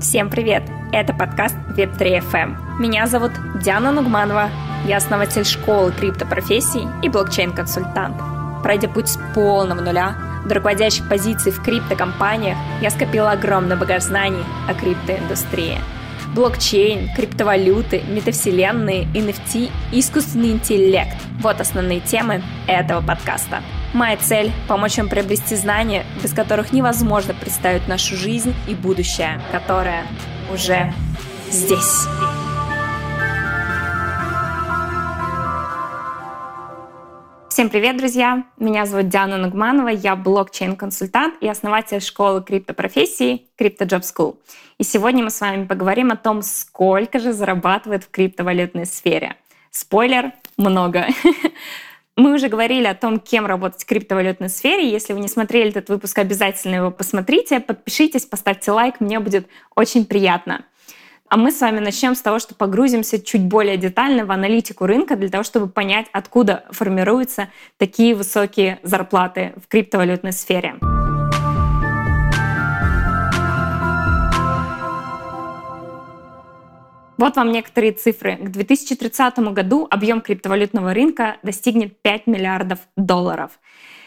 Всем привет! Это подкаст Web3 FM. Меня зовут Диана Нугманова. Я основатель школы криптопрофессий и блокчейн-консультант. Пройдя путь с полного нуля до руководящих позиций в криптокомпаниях, я скопила огромный багаж знаний о криптоиндустрии. Блокчейн, криптовалюты, метавселенные, NFT и искусственный интеллект – вот основные темы этого подкаста – Моя цель – помочь вам приобрести знания, без которых невозможно представить нашу жизнь и будущее, которое уже здесь. Всем привет, друзья! Меня зовут Диана Нугманова, я блокчейн-консультант и основатель школы криптопрофессии Crypto Job School. И сегодня мы с вами поговорим о том, сколько же зарабатывает в криптовалютной сфере. Спойлер — много. Мы уже говорили о том, кем работать в криптовалютной сфере. Если вы не смотрели этот выпуск, обязательно его посмотрите, подпишитесь, поставьте лайк, мне будет очень приятно. А мы с вами начнем с того, что погрузимся чуть более детально в аналитику рынка для того, чтобы понять, откуда формируются такие высокие зарплаты в криптовалютной сфере. Вот вам некоторые цифры. К 2030 году объем криптовалютного рынка достигнет 5 миллиардов долларов.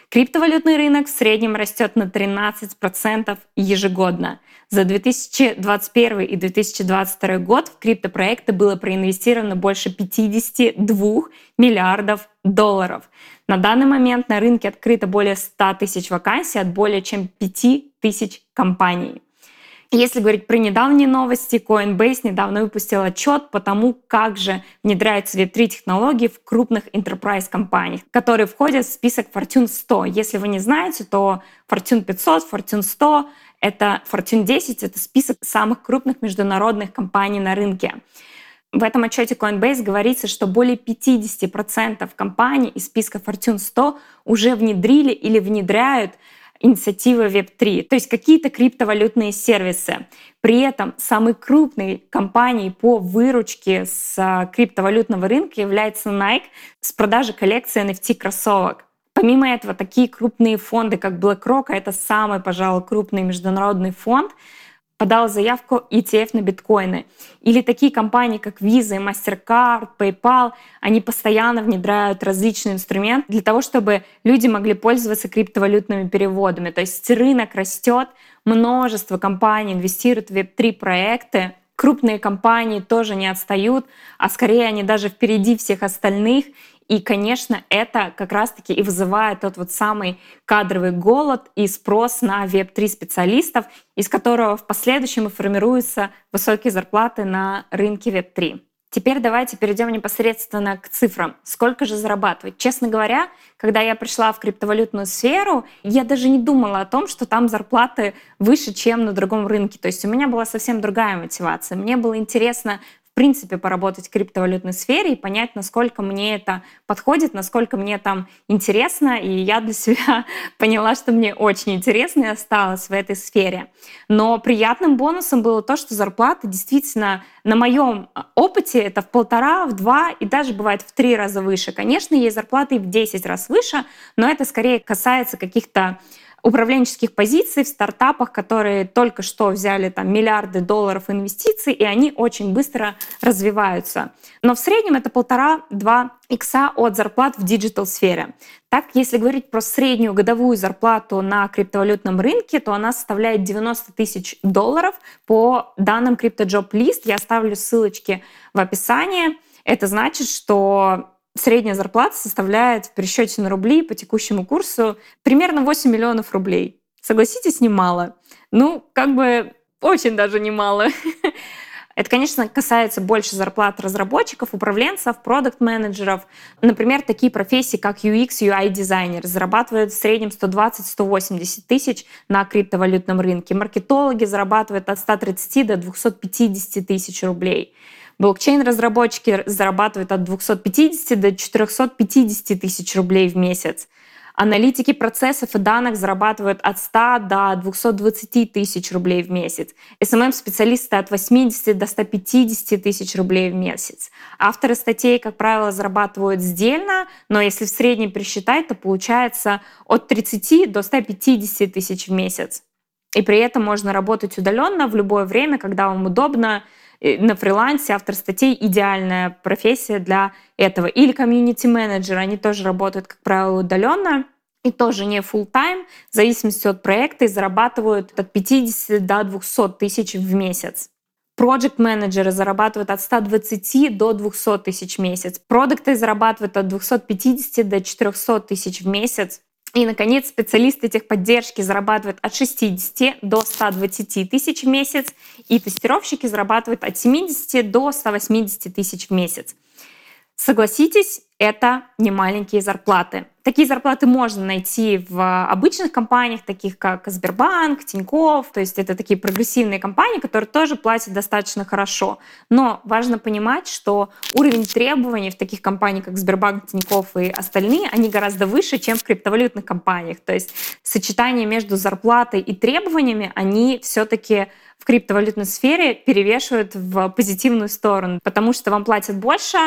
Криптовалютный рынок в среднем растет на 13% ежегодно. За 2021 и 2022 год в криптопроекты было проинвестировано больше 52 миллиардов долларов. На данный момент на рынке открыто более 100 тысяч вакансий от более чем 5 тысяч компаний. Если говорить про недавние новости, Coinbase недавно выпустил отчет по тому, как же внедряются Web3 технологии в крупных enterprise компаниях, которые входят в список Fortune 100. Если вы не знаете, то Fortune 500, Fortune 100 — это Fortune 10 — это список самых крупных международных компаний на рынке. В этом отчете Coinbase говорится, что более 50% компаний из списка Fortune 100 уже внедрили или внедряют инициативы Web3, то есть какие-то криптовалютные сервисы. При этом самой крупной компанией по выручке с а, криптовалютного рынка является Nike с продажи коллекции NFT кроссовок. Помимо этого, такие крупные фонды, как BlackRock, а это самый, пожалуй, крупный международный фонд, подал заявку ETF на биткоины. Или такие компании, как Visa, MasterCard, PayPal, они постоянно внедряют различные инструменты для того, чтобы люди могли пользоваться криптовалютными переводами. То есть рынок растет, множество компаний инвестируют в Web3 проекты, крупные компании тоже не отстают, а скорее они даже впереди всех остальных. И, конечно, это как раз-таки и вызывает тот вот самый кадровый голод и спрос на Web3 специалистов, из которого в последующем и формируются высокие зарплаты на рынке Web3. Теперь давайте перейдем непосредственно к цифрам. Сколько же зарабатывать? Честно говоря, когда я пришла в криптовалютную сферу, я даже не думала о том, что там зарплаты выше, чем на другом рынке. То есть у меня была совсем другая мотивация. Мне было интересно принципе поработать в криптовалютной сфере и понять, насколько мне это подходит, насколько мне там интересно. И я для себя поняла, что мне очень интересно и осталась в этой сфере. Но приятным бонусом было то, что зарплата действительно на моем опыте это в полтора, в два и даже бывает в три раза выше. Конечно, есть зарплаты и в 10 раз выше, но это скорее касается каких-то управленческих позиций в стартапах, которые только что взяли там миллиарды долларов инвестиций, и они очень быстро развиваются. Но в среднем это полтора-два икса от зарплат в диджитал-сфере. Так, если говорить про среднюю годовую зарплату на криптовалютном рынке, то она составляет 90 тысяч долларов по данным CryptoJob List. Я оставлю ссылочки в описании. Это значит, что средняя зарплата составляет в пересчете на рубли по текущему курсу примерно 8 миллионов рублей. Согласитесь, немало. Ну, как бы очень даже немало. Это, конечно, касается больше зарплат разработчиков, управленцев, продукт-менеджеров. Например, такие профессии, как UX, UI-дизайнер, зарабатывают в среднем 120-180 тысяч на криптовалютном рынке. Маркетологи зарабатывают от 130 до 250 тысяч рублей. Блокчейн-разработчики зарабатывают от 250 до 450 тысяч рублей в месяц. Аналитики процессов и данных зарабатывают от 100 до 220 тысяч рублей в месяц. SMM-специалисты от 80 до 150 тысяч рублей в месяц. Авторы статей, как правило, зарабатывают сдельно, но если в среднем пересчитать, то получается от 30 до 150 тысяч в месяц. и при этом можно работать удаленно в любое время, когда вам удобно. На фрилансе автор статей идеальная профессия для этого. Или комьюнити-менеджер, они тоже работают, как правило, удаленно и тоже не full time, в зависимости от проекта, и зарабатывают от 50 до 200 тысяч в месяц. Project менеджеры зарабатывают от 120 до 200 тысяч в месяц. Продукты зарабатывают от 250 до 400 тысяч в месяц. И, наконец, специалисты техподдержки зарабатывают от 60 до 120 тысяч в месяц, и тестировщики зарабатывают от 70 до 180 тысяч в месяц. Согласитесь, это не маленькие зарплаты. Такие зарплаты можно найти в обычных компаниях, таких как Сбербанк, Тинькофф, то есть это такие прогрессивные компании, которые тоже платят достаточно хорошо. Но важно понимать, что уровень требований в таких компаниях, как Сбербанк, Тинькофф и остальные, они гораздо выше, чем в криптовалютных компаниях. То есть сочетание между зарплатой и требованиями, они все-таки в криптовалютной сфере перевешивают в позитивную сторону, потому что вам платят больше,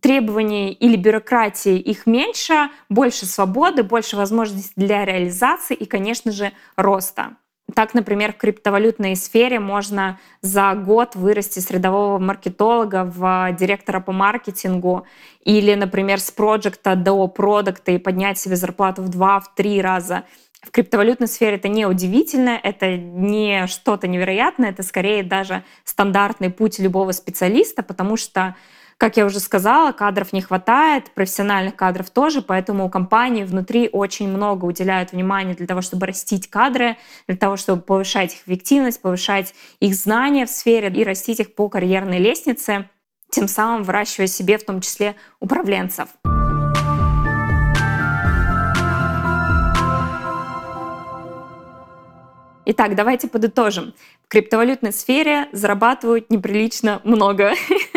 требований или бюрократии их меньше, больше свободы, больше возможностей для реализации и, конечно же, роста. Так, например, в криптовалютной сфере можно за год вырасти с рядового маркетолога в директора по маркетингу или, например, с проекта до продукта и поднять себе зарплату в два, в три раза. В криптовалютной сфере это не удивительно, это не что-то невероятное, это скорее даже стандартный путь любого специалиста, потому что как я уже сказала, кадров не хватает, профессиональных кадров тоже, поэтому компании внутри очень много уделяют внимания для того, чтобы растить кадры, для того, чтобы повышать их эффективность, повышать их знания в сфере и растить их по карьерной лестнице, тем самым выращивая себе в том числе управленцев. Итак, давайте подытожим. В криптовалютной сфере зарабатывают неприлично много.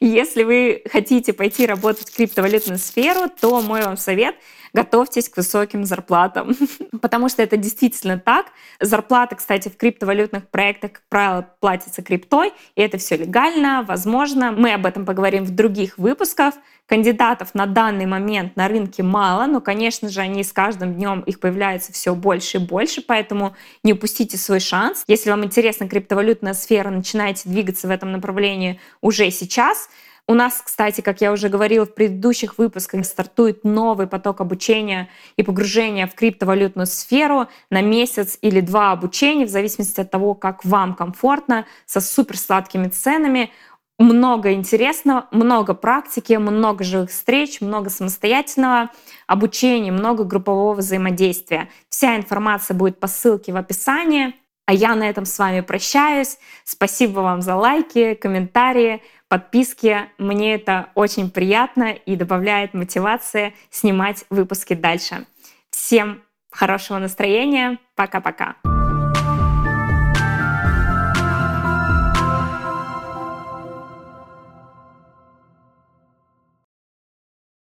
Если вы хотите пойти работать в криптовалютную сферу, то мой вам совет — готовьтесь к высоким зарплатам, потому что это действительно так. Зарплаты, кстати, в криптовалютных проектах, как правило, платятся криптой, и это все легально, возможно. Мы об этом поговорим в других выпусках. Кандидатов на данный момент на рынке мало, но, конечно же, они с каждым днем их появляется все больше и больше, поэтому не упустите свой шанс. Если вам интересна криптовалютная сфера, начинайте двигаться в этом направлении уже сейчас. У нас, кстати, как я уже говорила в предыдущих выпусках, стартует новый поток обучения и погружения в криптовалютную сферу на месяц или два обучения, в зависимости от того, как вам комфортно, со супер сладкими ценами. Много интересного, много практики, много живых встреч, много самостоятельного обучения, много группового взаимодействия. Вся информация будет по ссылке в описании. А я на этом с вами прощаюсь. Спасибо вам за лайки, комментарии подписки. Мне это очень приятно и добавляет мотивации снимать выпуски дальше. Всем хорошего настроения. Пока-пока.